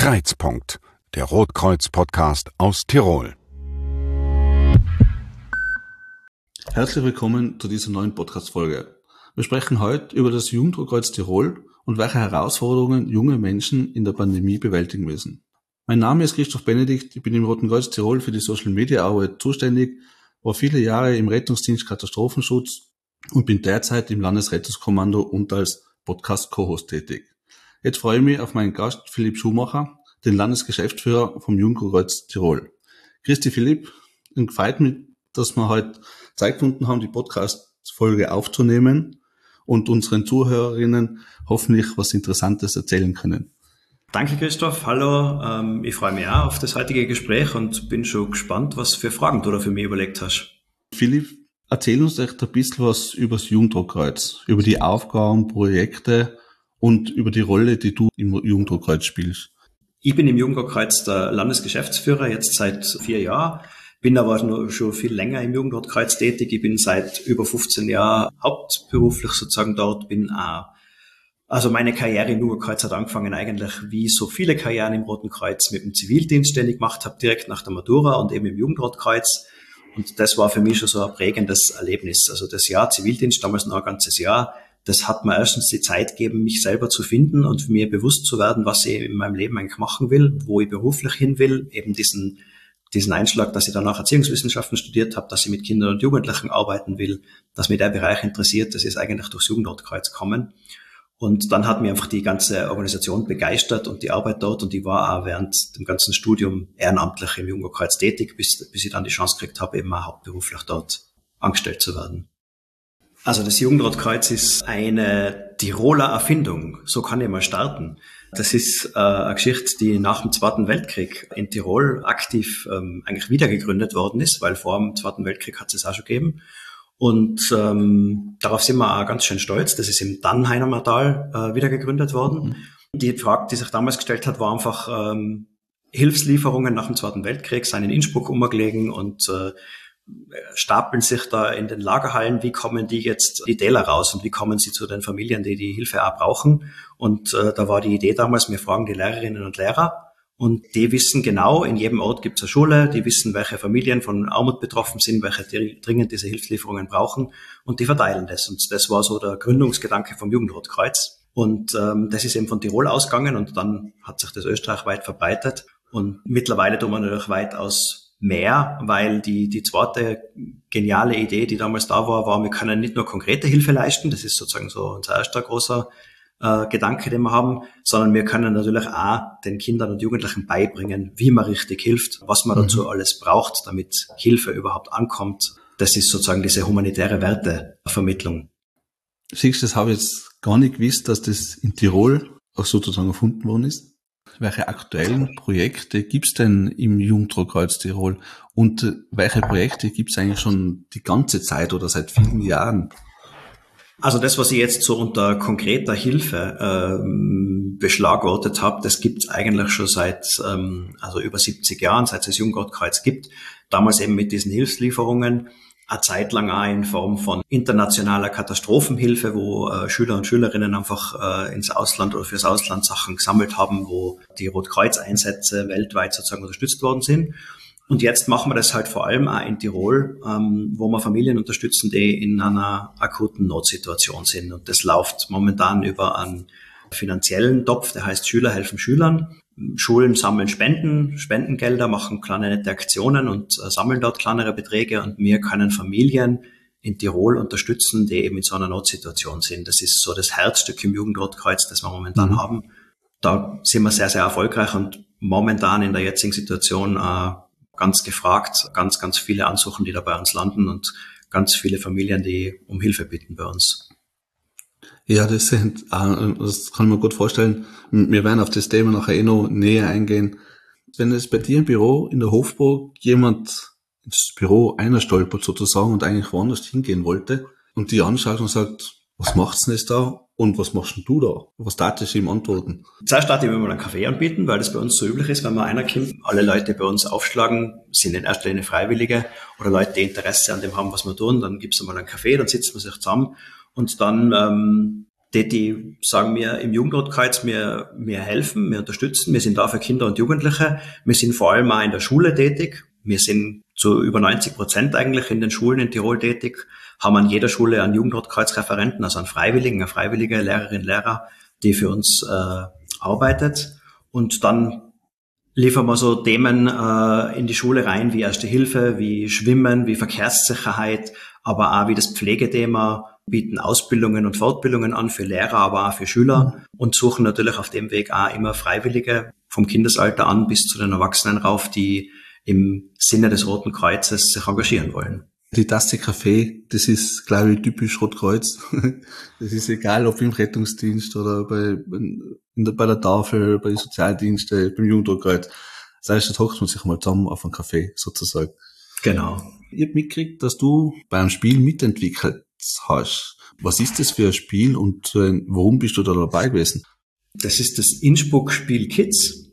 Kreizpunkt, der Rotkreuz-Podcast aus Tirol. Herzlich willkommen zu dieser neuen Podcast-Folge. Wir sprechen heute über das Jugendrotkreuz Tirol und welche Herausforderungen junge Menschen in der Pandemie bewältigen müssen. Mein Name ist Christoph Benedikt, ich bin im Roten Kreuz Tirol für die Social Media Arbeit zuständig, war viele Jahre im Rettungsdienst Katastrophenschutz und bin derzeit im Landesrettungskommando und als Podcast-Co-Host tätig. Jetzt freue ich mich auf meinen Gast Philipp Schumacher, den Landesgeschäftsführer vom Jugendkreuz Tirol. Christi Philipp, und gefällt mich, dass wir heute Zeit gefunden haben, die Podcast-Folge aufzunehmen und unseren Zuhörerinnen hoffentlich was Interessantes erzählen können. Danke Christoph, hallo. Ähm, ich freue mich auch auf das heutige Gespräch und bin schon gespannt, was für Fragen du da für mich überlegt hast. Philipp, erzähl uns echt ein bisschen was über das Jugenddruckkreuz, über die Aufgaben, Projekte und über die Rolle, die du im Jugenddruckkreuz spielst. Ich bin im Jugenddruckkreuz der Landesgeschäftsführer jetzt seit vier Jahren, bin aber schon viel länger im Jugenddruckkreuz tätig. Ich bin seit über 15 Jahren hauptberuflich sozusagen dort, bin auch also meine Karriere im Jugendkreuz hat angefangen eigentlich wie so viele Karrieren im Roten Kreuz mit dem Zivildienst, den ich gemacht habe, direkt nach der Matura und eben im Jugendrotkreuz. Und das war für mich schon so ein prägendes Erlebnis. Also das Jahr Zivildienst, damals noch ein ganzes Jahr, das hat mir erstens die Zeit gegeben, mich selber zu finden und mir bewusst zu werden, was ich in meinem Leben eigentlich machen will, wo ich beruflich hin will, eben diesen, diesen Einschlag, dass ich danach Erziehungswissenschaften studiert habe, dass ich mit Kindern und Jugendlichen arbeiten will, dass mich der Bereich interessiert, das ist eigentlich durchs Jugendrotkreuz kommen. Und dann hat mir einfach die ganze Organisation begeistert und die Arbeit dort und ich war auch während dem ganzen Studium ehrenamtlich im Jugendkreuz tätig, bis, bis ich dann die Chance gekriegt habe, eben auch hauptberuflich dort angestellt zu werden. Also das Jugendrotkreuz ist eine Tiroler Erfindung. So kann ich mal starten. Das ist äh, eine Geschichte, die nach dem Zweiten Weltkrieg in Tirol aktiv ähm, eigentlich wiedergegründet worden ist, weil vor dem Zweiten Weltkrieg hat es auch schon gegeben. Und ähm, darauf sind wir auch ganz schön stolz. Das ist im Dannheimer Tal äh, wieder gegründet worden. Mhm. Die Frage, die sich damals gestellt hat, war einfach ähm, Hilfslieferungen nach dem Zweiten Weltkrieg, seien in Innsbruck umgelegen und äh, stapeln sich da in den Lagerhallen, wie kommen die jetzt die Täler raus und wie kommen sie zu den Familien, die die Hilfe auch brauchen. Und äh, da war die Idee damals, wir fragen die Lehrerinnen und Lehrer, und die wissen genau, in jedem Ort gibt es eine Schule, die wissen, welche Familien von Armut betroffen sind, welche dringend diese Hilfslieferungen brauchen und die verteilen das. Und das war so der Gründungsgedanke vom Jugendrotkreuz. Und ähm, das ist eben von Tirol ausgegangen und dann hat sich das österreichweit verbreitet. Und mittlerweile tun wir natürlich weitaus mehr, weil die, die zweite geniale Idee, die damals da war, war, wir können nicht nur konkrete Hilfe leisten, das ist sozusagen so unser erster großer äh, Gedanke, den wir haben, sondern wir können natürlich auch den Kindern und Jugendlichen beibringen, wie man richtig hilft, was man mhm. dazu alles braucht, damit Hilfe überhaupt ankommt. Das ist sozusagen diese humanitäre Wertevermittlung. Siehst du, das habe ich jetzt gar nicht gewusst, dass das in Tirol auch sozusagen erfunden worden ist. Welche aktuellen Projekte gibt's denn im Jugenddruckkreuz Tirol? Und äh, welche Projekte gibt's eigentlich schon die ganze Zeit oder seit vielen Jahren? Also das, was ich jetzt so unter konkreter Hilfe ähm, beschlagwortet habe, das gibt es eigentlich schon seit ähm, also über 70 Jahren, seit es Junggottkreuz gibt. Damals eben mit diesen Hilfslieferungen, eine Zeit lang auch in Form von internationaler Katastrophenhilfe, wo äh, Schüler und Schülerinnen einfach äh, ins Ausland oder fürs Ausland Sachen gesammelt haben, wo die Rotkreuz-Einsätze weltweit sozusagen unterstützt worden sind. Und jetzt machen wir das halt vor allem auch in Tirol, ähm, wo wir Familien unterstützen, die in einer akuten Notsituation sind. Und das läuft momentan über einen finanziellen Topf, der heißt Schüler helfen Schülern. Schulen sammeln Spenden, Spendengelder, machen kleine nette Aktionen und äh, sammeln dort kleinere Beträge. Und wir können Familien in Tirol unterstützen, die eben in so einer Notsituation sind. Das ist so das Herzstück im Jugendrotkreuz, das wir momentan mhm. haben. Da sind wir sehr, sehr erfolgreich und momentan in der jetzigen Situation äh, ganz gefragt, ganz, ganz viele Ansuchen, die da bei uns landen und ganz viele Familien, die um Hilfe bitten bei uns. Ja, das sind, äh, das kann ich mir gut vorstellen. Wir werden auf das Thema nachher eh noch näher eingehen. Wenn es bei dir im Büro in der Hofburg jemand ins Büro einer stolpert sozusagen und eigentlich woanders hingehen wollte und die anschaut und sagt, was macht's denn jetzt da? Und was machst denn du da? Was darfst du ihm antworten? Zuerst starte ich mal einen Kaffee anbieten, weil das bei uns so üblich ist, wenn man einer kommt. Alle Leute, bei uns aufschlagen, sind in erster Linie Freiwillige oder Leute, die Interesse an dem haben, was wir tun. Dann gibt's einmal einen Kaffee, dann sitzt man sich zusammen und dann ähm, die, die sagen mir im Jugendrotkreuz, wir, wir helfen, wir unterstützen, wir sind da für Kinder und Jugendliche, wir sind vor allem auch in der Schule tätig, wir sind zu über 90 Prozent eigentlich in den Schulen in Tirol tätig, haben an jeder Schule einen Jugendrotkreuz-Referenten, also einen Freiwilligen, eine freiwillige Lehrerin, Lehrer, die für uns äh, arbeitet. Und dann liefern wir so Themen äh, in die Schule rein, wie Erste Hilfe, wie Schwimmen, wie Verkehrssicherheit, aber auch wie das Pflegethema, bieten Ausbildungen und Fortbildungen an für Lehrer, aber auch für Schüler mhm. und suchen natürlich auf dem Weg auch immer Freiwillige vom Kindesalter an bis zu den Erwachsenen rauf, die im Sinne des Roten Kreuzes sich engagieren wollen. Die Tasse Kaffee, das ist, glaube ich, typisch Rotkreuz. Das ist egal, ob im Rettungsdienst oder bei, der, bei der Tafel, bei den Sozialdiensten, beim Jugendrotkreuz. Das heißt, da hockt man sich mal zusammen auf einen Kaffee, sozusagen. Genau. Ich habe mitgekriegt, dass du beim Spiel mitentwickelt hast. Was ist das für ein Spiel und äh, warum bist du da dabei gewesen? Das ist das Innsbruck-Spiel Kids.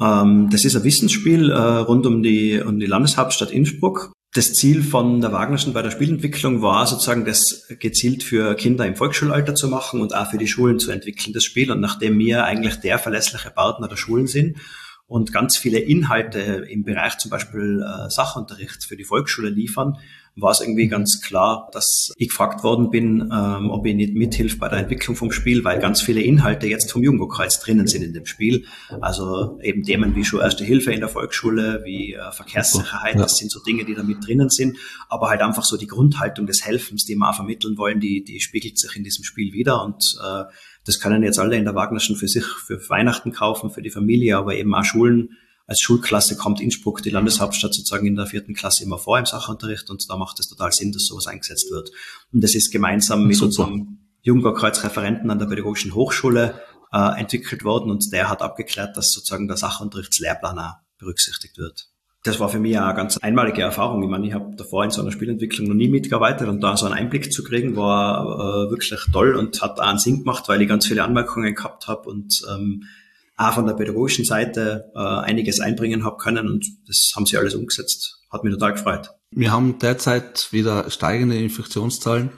Ähm, das ist ein Wissensspiel äh, rund um die, um die Landeshauptstadt Innsbruck. Das Ziel von der Wagnerschen bei der Spielentwicklung war sozusagen, das gezielt für Kinder im Volksschulalter zu machen und auch für die Schulen zu entwickeln, das Spiel. Und nachdem wir eigentlich der verlässliche Partner der Schulen sind und ganz viele Inhalte im Bereich zum Beispiel äh, Sachunterricht für die Volksschule liefern, war es irgendwie ganz klar, dass ich gefragt worden bin, ähm, ob ich nicht mithilfe bei der Entwicklung vom Spiel, weil ganz viele Inhalte jetzt vom Jugendkreuz drinnen sind in dem Spiel. Also eben Themen wie schon Erste Hilfe in der Volksschule, wie äh, Verkehrssicherheit, das sind so Dinge, die da mit drinnen sind. Aber halt einfach so die Grundhaltung des Helfens, die wir auch vermitteln wollen, die, die spiegelt sich in diesem Spiel wieder und äh, das können jetzt alle in der Wagnerschen für sich für Weihnachten kaufen, für die Familie, aber eben auch Schulen als Schulklasse kommt Innsbruck, die Landeshauptstadt, sozusagen in der vierten Klasse immer vor im Sachunterricht und da macht es total Sinn, dass sowas eingesetzt wird. Und das ist gemeinsam mit Super. unserem Jugendkreuz-Referenten an der Pädagogischen Hochschule äh, entwickelt worden und der hat abgeklärt, dass sozusagen der Sachunterrichtslehrplan auch berücksichtigt wird. Das war für mich eine ganz einmalige Erfahrung. Ich meine, ich habe davor in so einer Spielentwicklung noch nie mitgearbeitet und da so einen Einblick zu kriegen, war äh, wirklich toll und hat auch einen Sinn gemacht, weil ich ganz viele Anmerkungen gehabt habe und ähm, auch von der pädagogischen Seite äh, einiges einbringen habe können und das haben sie alles umgesetzt. Hat mich total gefreut. Wir haben derzeit wieder steigende Infektionszahlen.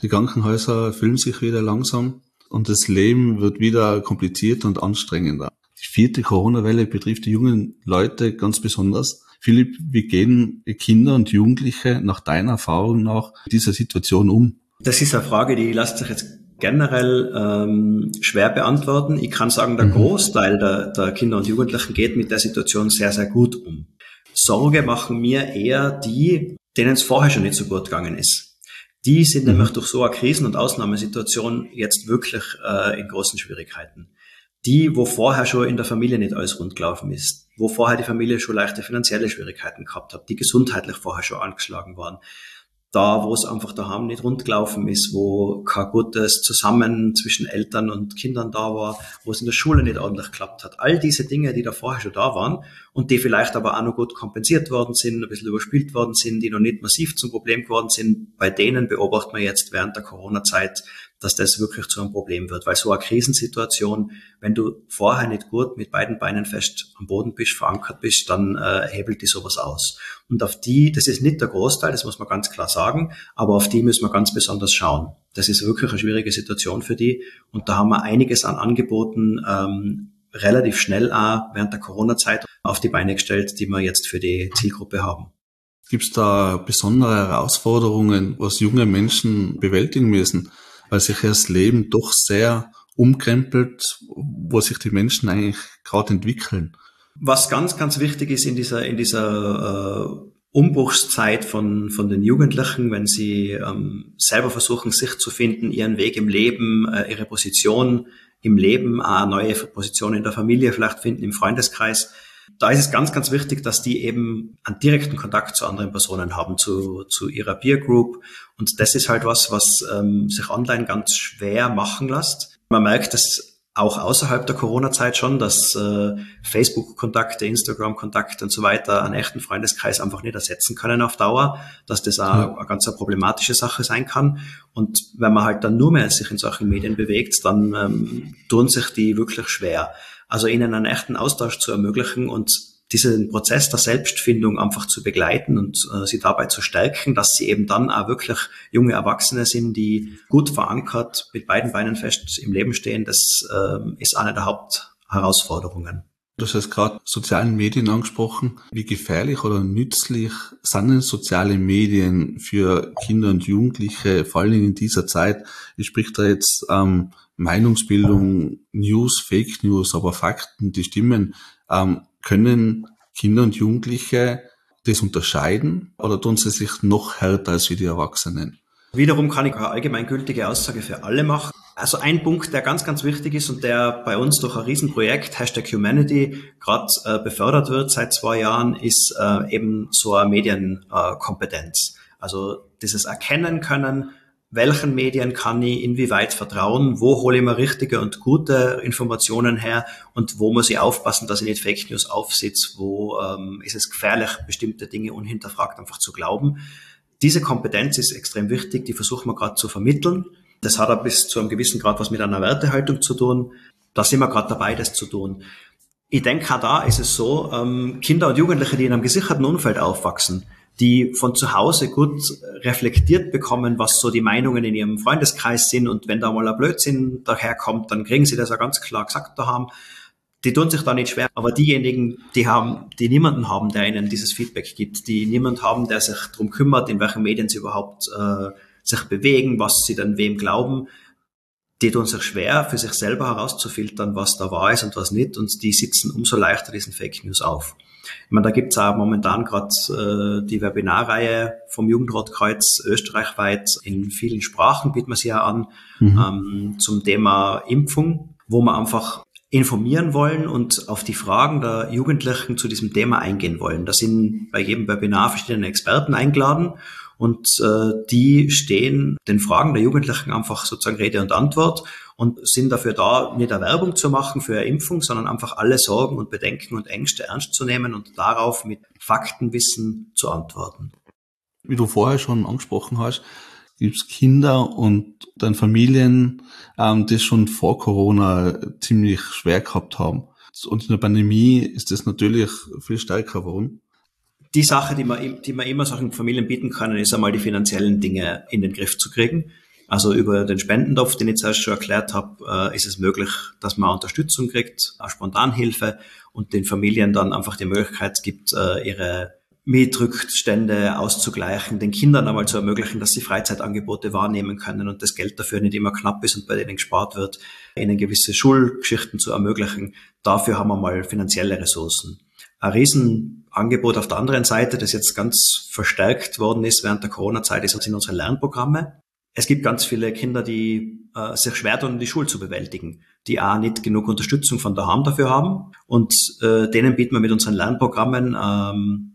Die Krankenhäuser füllen sich wieder langsam und das Leben wird wieder komplizierter und anstrengender. Die vierte Corona-Welle betrifft die jungen Leute ganz besonders. Philipp, wie gehen Kinder und Jugendliche nach deiner Erfahrung nach dieser Situation um? Das ist eine Frage, die lässt sich jetzt generell ähm, schwer beantworten. Ich kann sagen, der mhm. Großteil der, der Kinder und Jugendlichen geht mit der Situation sehr, sehr gut um. Sorge machen mir eher die, denen es vorher schon nicht so gut gegangen ist. Die sind mhm. nämlich durch so eine Krisen- und Ausnahmesituation jetzt wirklich äh, in großen Schwierigkeiten. Die, wo vorher schon in der Familie nicht alles rund gelaufen ist, wo vorher die Familie schon leichte finanzielle Schwierigkeiten gehabt hat, die gesundheitlich vorher schon angeschlagen waren, da, wo es einfach daheim nicht rundgelaufen ist, wo kein gutes Zusammen zwischen Eltern und Kindern da war, wo es in der Schule nicht ordentlich geklappt hat. All diese Dinge, die da vorher schon da waren und die vielleicht aber auch noch gut kompensiert worden sind, ein bisschen überspielt worden sind, die noch nicht massiv zum Problem geworden sind, bei denen beobachten wir jetzt während der Corona-Zeit dass das wirklich zu einem Problem wird. Weil so eine Krisensituation, wenn du vorher nicht gut mit beiden Beinen fest am Boden bist, verankert bist, dann äh, hebelt die sowas aus. Und auf die, das ist nicht der Großteil, das muss man ganz klar sagen, aber auf die müssen wir ganz besonders schauen. Das ist wirklich eine schwierige Situation für die. Und da haben wir einiges an Angeboten ähm, relativ schnell auch während der Corona-Zeit auf die Beine gestellt, die wir jetzt für die Zielgruppe haben. Gibt es da besondere Herausforderungen, was junge Menschen bewältigen müssen? Weil sich das Leben doch sehr umkrempelt, wo sich die Menschen eigentlich gerade entwickeln. Was ganz, ganz wichtig ist in dieser, in dieser äh, Umbruchszeit von, von den Jugendlichen, wenn sie ähm, selber versuchen, sich zu finden, ihren Weg im Leben, äh, ihre Position im Leben, eine neue Position in der Familie vielleicht finden, im Freundeskreis, da ist es ganz, ganz wichtig, dass die eben einen direkten Kontakt zu anderen Personen haben, zu, zu ihrer Peer Group. Und das ist halt was, was ähm, sich online ganz schwer machen lässt. Man merkt es auch außerhalb der Corona-Zeit schon, dass äh, Facebook-Kontakte, Instagram-Kontakte und so weiter einen echten Freundeskreis einfach nicht ersetzen können auf Dauer, dass das auch ja. eine ganz eine problematische Sache sein kann. Und wenn man halt dann nur mehr sich in solchen Medien bewegt, dann ähm, tun sich die wirklich schwer. Also ihnen einen echten Austausch zu ermöglichen und diesen Prozess der Selbstfindung einfach zu begleiten und äh, sie dabei zu stärken, dass sie eben dann auch wirklich junge Erwachsene sind, die gut verankert mit beiden Beinen fest im Leben stehen. Das äh, ist eine der Hauptherausforderungen. Du hast gerade sozialen Medien angesprochen. Wie gefährlich oder nützlich sind denn soziale Medien für Kinder und Jugendliche, vor allem in dieser Zeit? Ich sprich da jetzt ähm, Meinungsbildung, News, Fake News, aber Fakten, die stimmen. Ähm, können Kinder und Jugendliche das unterscheiden oder tun sie sich noch härter als wie die Erwachsenen? Wiederum kann ich eine allgemeingültige Aussage für alle machen. Also ein Punkt, der ganz, ganz wichtig ist und der bei uns durch ein Riesenprojekt Hashtag Humanity gerade äh, befördert wird seit zwei Jahren, ist äh, eben so eine Medienkompetenz. Äh, also dieses Erkennen können, welchen Medien kann ich inwieweit vertrauen, wo hole ich mir richtige und gute Informationen her und wo muss ich aufpassen, dass ich nicht Fake News aufsitze, wo ähm, ist es gefährlich, bestimmte Dinge unhinterfragt einfach zu glauben. Diese Kompetenz ist extrem wichtig, die versuchen wir gerade zu vermitteln. Das hat auch bis zu einem gewissen Grad was mit einer Wertehaltung zu tun. Da sind wir gerade dabei, das zu tun. Ich denke, da ist es so, ähm, Kinder und Jugendliche, die in einem gesicherten Umfeld aufwachsen, die von zu Hause gut reflektiert bekommen, was so die Meinungen in ihrem Freundeskreis sind und wenn da mal ein Blödsinn daherkommt, dann kriegen sie das ja ganz klar gesagt da haben. Die tun sich da nicht schwer, aber diejenigen, die haben, die niemanden haben, der ihnen dieses Feedback gibt, die niemanden haben, der sich darum kümmert, in welchen Medien sie überhaupt äh, sich bewegen, was sie dann wem glauben, die tun sich schwer, für sich selber herauszufiltern, was da wahr ist und was nicht, und die sitzen umso leichter diesen Fake News auf. Ich meine, da gibt's auch momentan gerade äh, die Webinarreihe vom Jugendrotkreuz österreichweit in vielen Sprachen bieten wir sie ja an mhm. ähm, zum Thema Impfung, wo man einfach informieren wollen und auf die Fragen der Jugendlichen zu diesem Thema eingehen wollen. Da sind bei jedem Webinar verschiedene Experten eingeladen und äh, die stehen den Fragen der Jugendlichen einfach sozusagen Rede und Antwort und sind dafür da, nicht eine Werbung zu machen für eine Impfung, sondern einfach alle Sorgen und Bedenken und Ängste ernst zu nehmen und darauf mit Faktenwissen zu antworten. Wie du vorher schon angesprochen hast, gibt es Kinder und dann Familien, ähm, die schon vor Corona ziemlich schwer gehabt haben. Und in der Pandemie ist das natürlich viel stärker geworden. Die Sache, die man, die man immer solchen Familien bieten kann, ist einmal die finanziellen Dinge in den Griff zu kriegen. Also über den Spendentopf, den ich zuerst schon erklärt habe, äh, ist es möglich, dass man Unterstützung kriegt, auch Spontanhilfe und den Familien dann einfach die Möglichkeit gibt, äh, ihre Mietrückstände auszugleichen, den Kindern einmal zu ermöglichen, dass sie Freizeitangebote wahrnehmen können und das Geld dafür nicht immer knapp ist und bei denen gespart wird, ihnen gewisse Schulgeschichten zu ermöglichen. Dafür haben wir mal finanzielle Ressourcen. Ein Riesenangebot auf der anderen Seite, das jetzt ganz verstärkt worden ist während der Corona-Zeit, sind unsere Lernprogramme. Es gibt ganz viele Kinder, die äh, sich schwer tun, die Schule zu bewältigen, die auch nicht genug Unterstützung von daheim dafür haben. Und äh, denen bieten wir mit unseren Lernprogrammen ähm,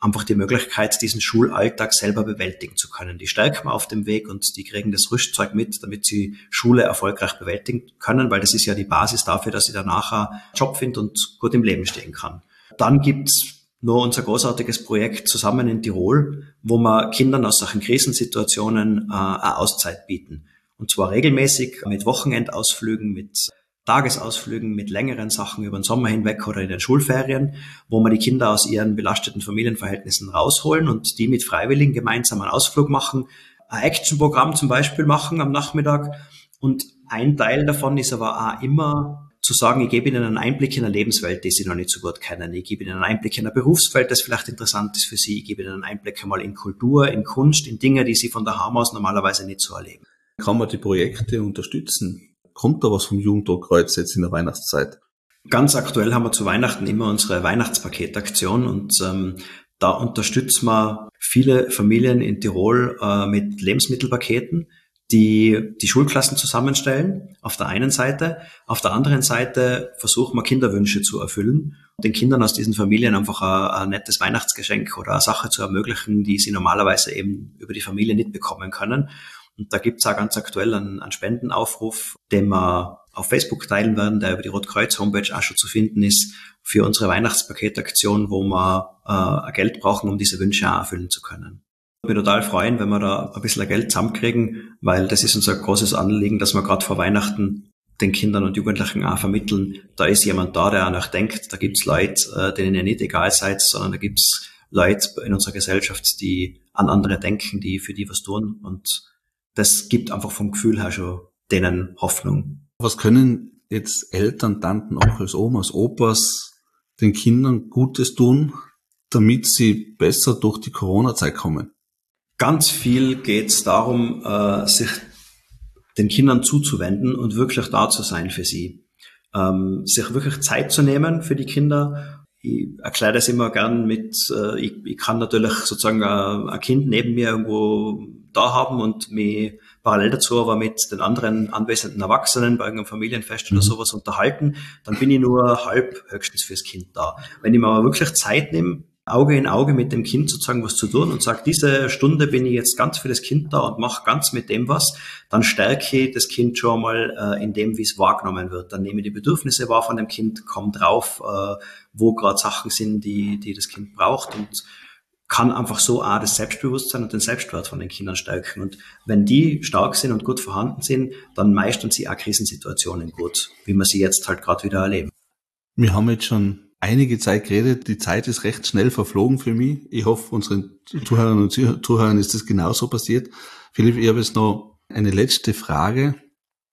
einfach die Möglichkeit, diesen Schulalltag selber bewältigen zu können. Die stärken wir auf dem Weg und die kriegen das Rüstzeug mit, damit sie Schule erfolgreich bewältigen können, weil das ist ja die Basis dafür, dass sie danach einen Job findet und gut im Leben stehen kann. Dann gibt's nur unser großartiges Projekt zusammen in Tirol, wo wir Kindern aus solchen Krisensituationen äh, eine Auszeit bieten. Und zwar regelmäßig mit Wochenendausflügen, mit Tagesausflügen mit längeren Sachen über den Sommer hinweg oder in den Schulferien, wo wir die Kinder aus ihren belasteten Familienverhältnissen rausholen und die mit Freiwilligen gemeinsam einen Ausflug machen, ein Actionprogramm zum Beispiel machen am Nachmittag. Und ein Teil davon ist aber auch immer zu sagen, ich gebe Ihnen einen Einblick in eine Lebenswelt, die Sie noch nicht so gut kennen. Ich gebe Ihnen einen Einblick in ein Berufsfeld, das vielleicht interessant ist für Sie. Ich gebe Ihnen einen Einblick einmal in Kultur, in Kunst, in Dinge, die Sie von daheim aus normalerweise nicht so erleben. Kann man die Projekte unterstützen? Kommt da was vom Jugenddruckkreuz jetzt in der Weihnachtszeit? Ganz aktuell haben wir zu Weihnachten immer unsere Weihnachtspaketaktion und ähm, da unterstützen wir viele Familien in Tirol äh, mit Lebensmittelpaketen, die die Schulklassen zusammenstellen, auf der einen Seite. Auf der anderen Seite versuchen wir Kinderwünsche zu erfüllen und den Kindern aus diesen Familien einfach ein, ein nettes Weihnachtsgeschenk oder eine Sache zu ermöglichen, die sie normalerweise eben über die Familie nicht bekommen können. Und da gibt's auch ganz aktuell einen, einen Spendenaufruf, den wir auf Facebook teilen werden, der über die Rotkreuz-Homepage auch schon zu finden ist, für unsere Weihnachtspaketaktion, wo wir äh, Geld brauchen, um diese Wünsche auch erfüllen zu können. Mich total freuen, wenn wir da ein bisschen Geld zusammenkriegen, weil das ist unser großes Anliegen, dass wir gerade vor Weihnachten den Kindern und Jugendlichen auch vermitteln, da ist jemand da, der auch noch denkt, da gibt's Leute, äh, denen ihr nicht egal seid, sondern da gibt's Leute in unserer Gesellschaft, die an andere denken, die für die was tun und das gibt einfach vom Gefühl her schon denen Hoffnung. Was können jetzt Eltern, Tanten, Onkels, Omas, Opas den Kindern Gutes tun, damit sie besser durch die Corona-Zeit kommen? Ganz viel geht es darum, äh, sich den Kindern zuzuwenden und wirklich da zu sein für sie. Ähm, sich wirklich Zeit zu nehmen für die Kinder. Ich erkläre das immer gern mit, äh, ich, ich, kann natürlich sozusagen ein, ein Kind neben mir irgendwo da haben und mich parallel dazu aber mit den anderen anwesenden Erwachsenen bei irgendeinem Familienfest mhm. oder sowas unterhalten, dann bin ich nur halb höchstens fürs Kind da. Wenn ich mir aber wirklich Zeit nehme, Auge in Auge mit dem Kind sozusagen was zu tun und sage, diese Stunde bin ich jetzt ganz für das Kind da und mache ganz mit dem was, dann stärke ich das Kind schon mal äh, in dem, wie es wahrgenommen wird. Dann nehme ich die Bedürfnisse wahr von dem Kind, komme drauf, äh, wo gerade Sachen sind, die, die das Kind braucht und kann einfach so auch das Selbstbewusstsein und den Selbstwert von den Kindern stärken. Und wenn die stark sind und gut vorhanden sind, dann meistern sie auch Krisensituationen gut, wie wir sie jetzt halt gerade wieder erleben. Wir haben jetzt schon einige Zeit geredet. Die Zeit ist recht schnell verflogen für mich. Ich hoffe, unseren Zuhörern und Zuhörern ist das genauso passiert. Philipp, ich habe jetzt noch eine letzte Frage.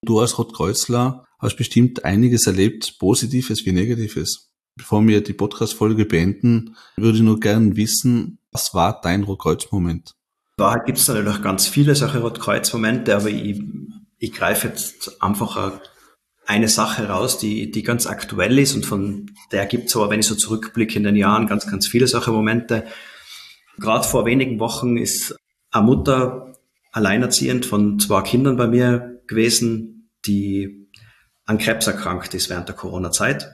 Du als Rotkreuzler hast bestimmt einiges erlebt, Positives wie Negatives. Bevor wir die Podcast-Folge beenden, würde ich nur gerne wissen, was war dein Rotkreuz-Moment? Da gibt es natürlich ganz viele solche Rotkreuz-Momente, aber ich, ich greife jetzt einfach eine Sache raus, die, die ganz aktuell ist und von der gibt es aber, wenn ich so zurückblicke in den Jahren, ganz, ganz viele solche Momente. Gerade vor wenigen Wochen ist eine Mutter alleinerziehend von zwei Kindern bei mir gewesen, die an Krebs erkrankt ist während der Corona-Zeit,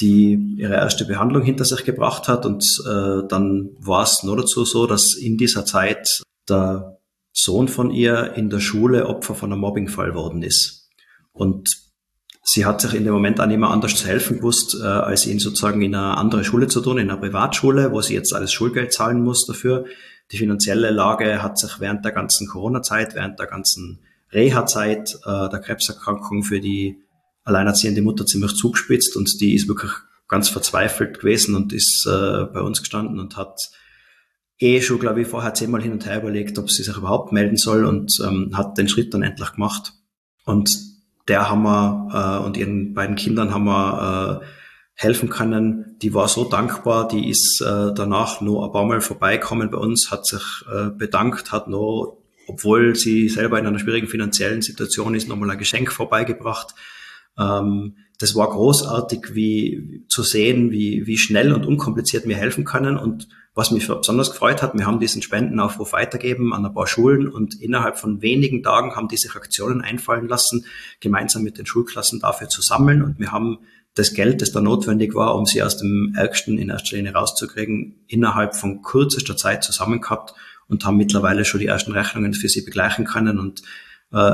die ihre erste Behandlung hinter sich gebracht hat und äh, dann war es nur dazu so, dass in dieser Zeit der Sohn von ihr in der Schule Opfer von einem Mobbingfall worden ist. Und sie hat sich in dem Moment auch nicht mehr anders zu helfen gewusst, äh, als ihn sozusagen in eine andere Schule zu tun, in einer Privatschule, wo sie jetzt alles Schulgeld zahlen muss dafür. Die finanzielle Lage hat sich während der ganzen Corona-Zeit, während der ganzen Reha-Zeit äh, der Krebserkrankung für die alleinerziehende Mutter ziemlich zugespitzt und die ist wirklich ganz verzweifelt gewesen und ist äh, bei uns gestanden und hat eh schon, glaube ich, vorher zehnmal hin und her überlegt, ob sie sich überhaupt melden soll und ähm, hat den Schritt dann endlich gemacht. Und der haben wir äh, und ihren beiden Kindern haben wir äh, helfen können. Die war so dankbar, die ist äh, danach noch ein paar Mal vorbeikommen bei uns, hat sich äh, bedankt, hat noch, obwohl sie selber in einer schwierigen finanziellen Situation ist, nochmal ein Geschenk vorbeigebracht. Ähm, das war großartig, wie zu sehen, wie, wie schnell und unkompliziert wir helfen können. Und was mich besonders gefreut hat, wir haben diesen Spendenaufruf weitergeben an ein paar Schulen und innerhalb von wenigen Tagen haben die sich Aktionen einfallen lassen, gemeinsam mit den Schulklassen dafür zu sammeln. Und wir haben das Geld, das da notwendig war, um sie aus dem Ärgsten in erster Linie rauszukriegen, innerhalb von kürzester Zeit zusammen gehabt und haben mittlerweile schon die ersten Rechnungen für sie begleichen können. Und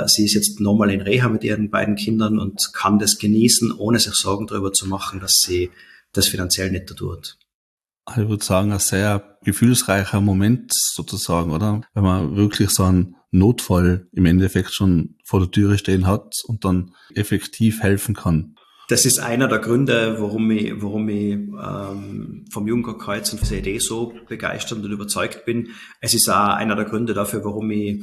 sie ist jetzt nochmal in Reha mit ihren beiden Kindern und kann das genießen, ohne sich Sorgen darüber zu machen, dass sie das finanziell nicht tut ich würde sagen, ein sehr gefühlsreicher Moment sozusagen, oder? Wenn man wirklich so einen Notfall im Endeffekt schon vor der Türe stehen hat und dann effektiv helfen kann. Das ist einer der Gründe, warum ich, warum ich ähm, vom Jugendkreuz und der Idee so begeistert und überzeugt bin. Es ist auch einer der Gründe dafür, warum ich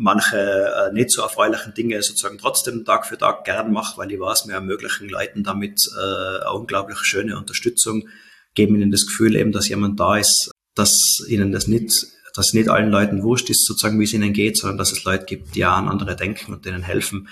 manche äh, nicht so erfreulichen Dinge sozusagen trotzdem Tag für Tag gern mache, weil ich weiß, wir ermöglichen Leuten damit äh, eine unglaublich schöne Unterstützung geben ihnen das Gefühl eben, dass jemand da ist, dass ihnen das nicht, dass nicht allen Leuten wurscht ist, sozusagen, wie es ihnen geht, sondern dass es Leute gibt, die auch an andere denken und denen helfen.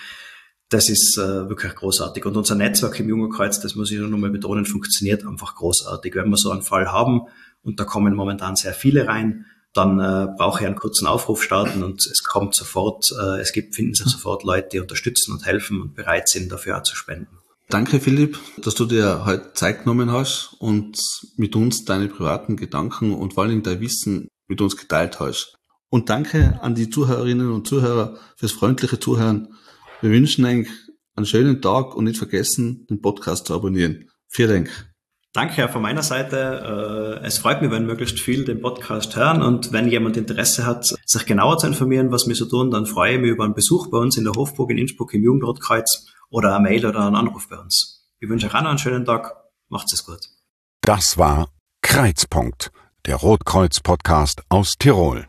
Das ist äh, wirklich großartig. Und unser Netzwerk im Jungerkreuz, das muss ich nur noch mal betonen, funktioniert einfach großartig. Wenn wir so einen Fall haben und da kommen momentan sehr viele rein, dann äh, brauche ich einen kurzen Aufruf starten und es kommt sofort, äh, es gibt, finden sich sofort Leute, die unterstützen und helfen und bereit sind, dafür auch zu spenden. Danke, Philipp, dass du dir heute Zeit genommen hast und mit uns deine privaten Gedanken und vor allem dein Wissen mit uns geteilt hast. Und danke an die Zuhörerinnen und Zuhörer fürs freundliche Zuhören. Wir wünschen euch einen schönen Tag und nicht vergessen, den Podcast zu abonnieren. Vielen Dank. Danke von meiner Seite. Äh, es freut mich, wenn möglichst viel den Podcast hören und wenn jemand Interesse hat, sich genauer zu informieren, was wir so tun, dann freue ich mich über einen Besuch bei uns in der Hofburg in Innsbruck im Jugendrotkreuz oder eine Mail oder einen Anruf bei uns. Ich wünsche euch auch noch einen schönen Tag. Macht's es gut. Das war Kreuzpunkt, der Rotkreuz-Podcast aus Tirol.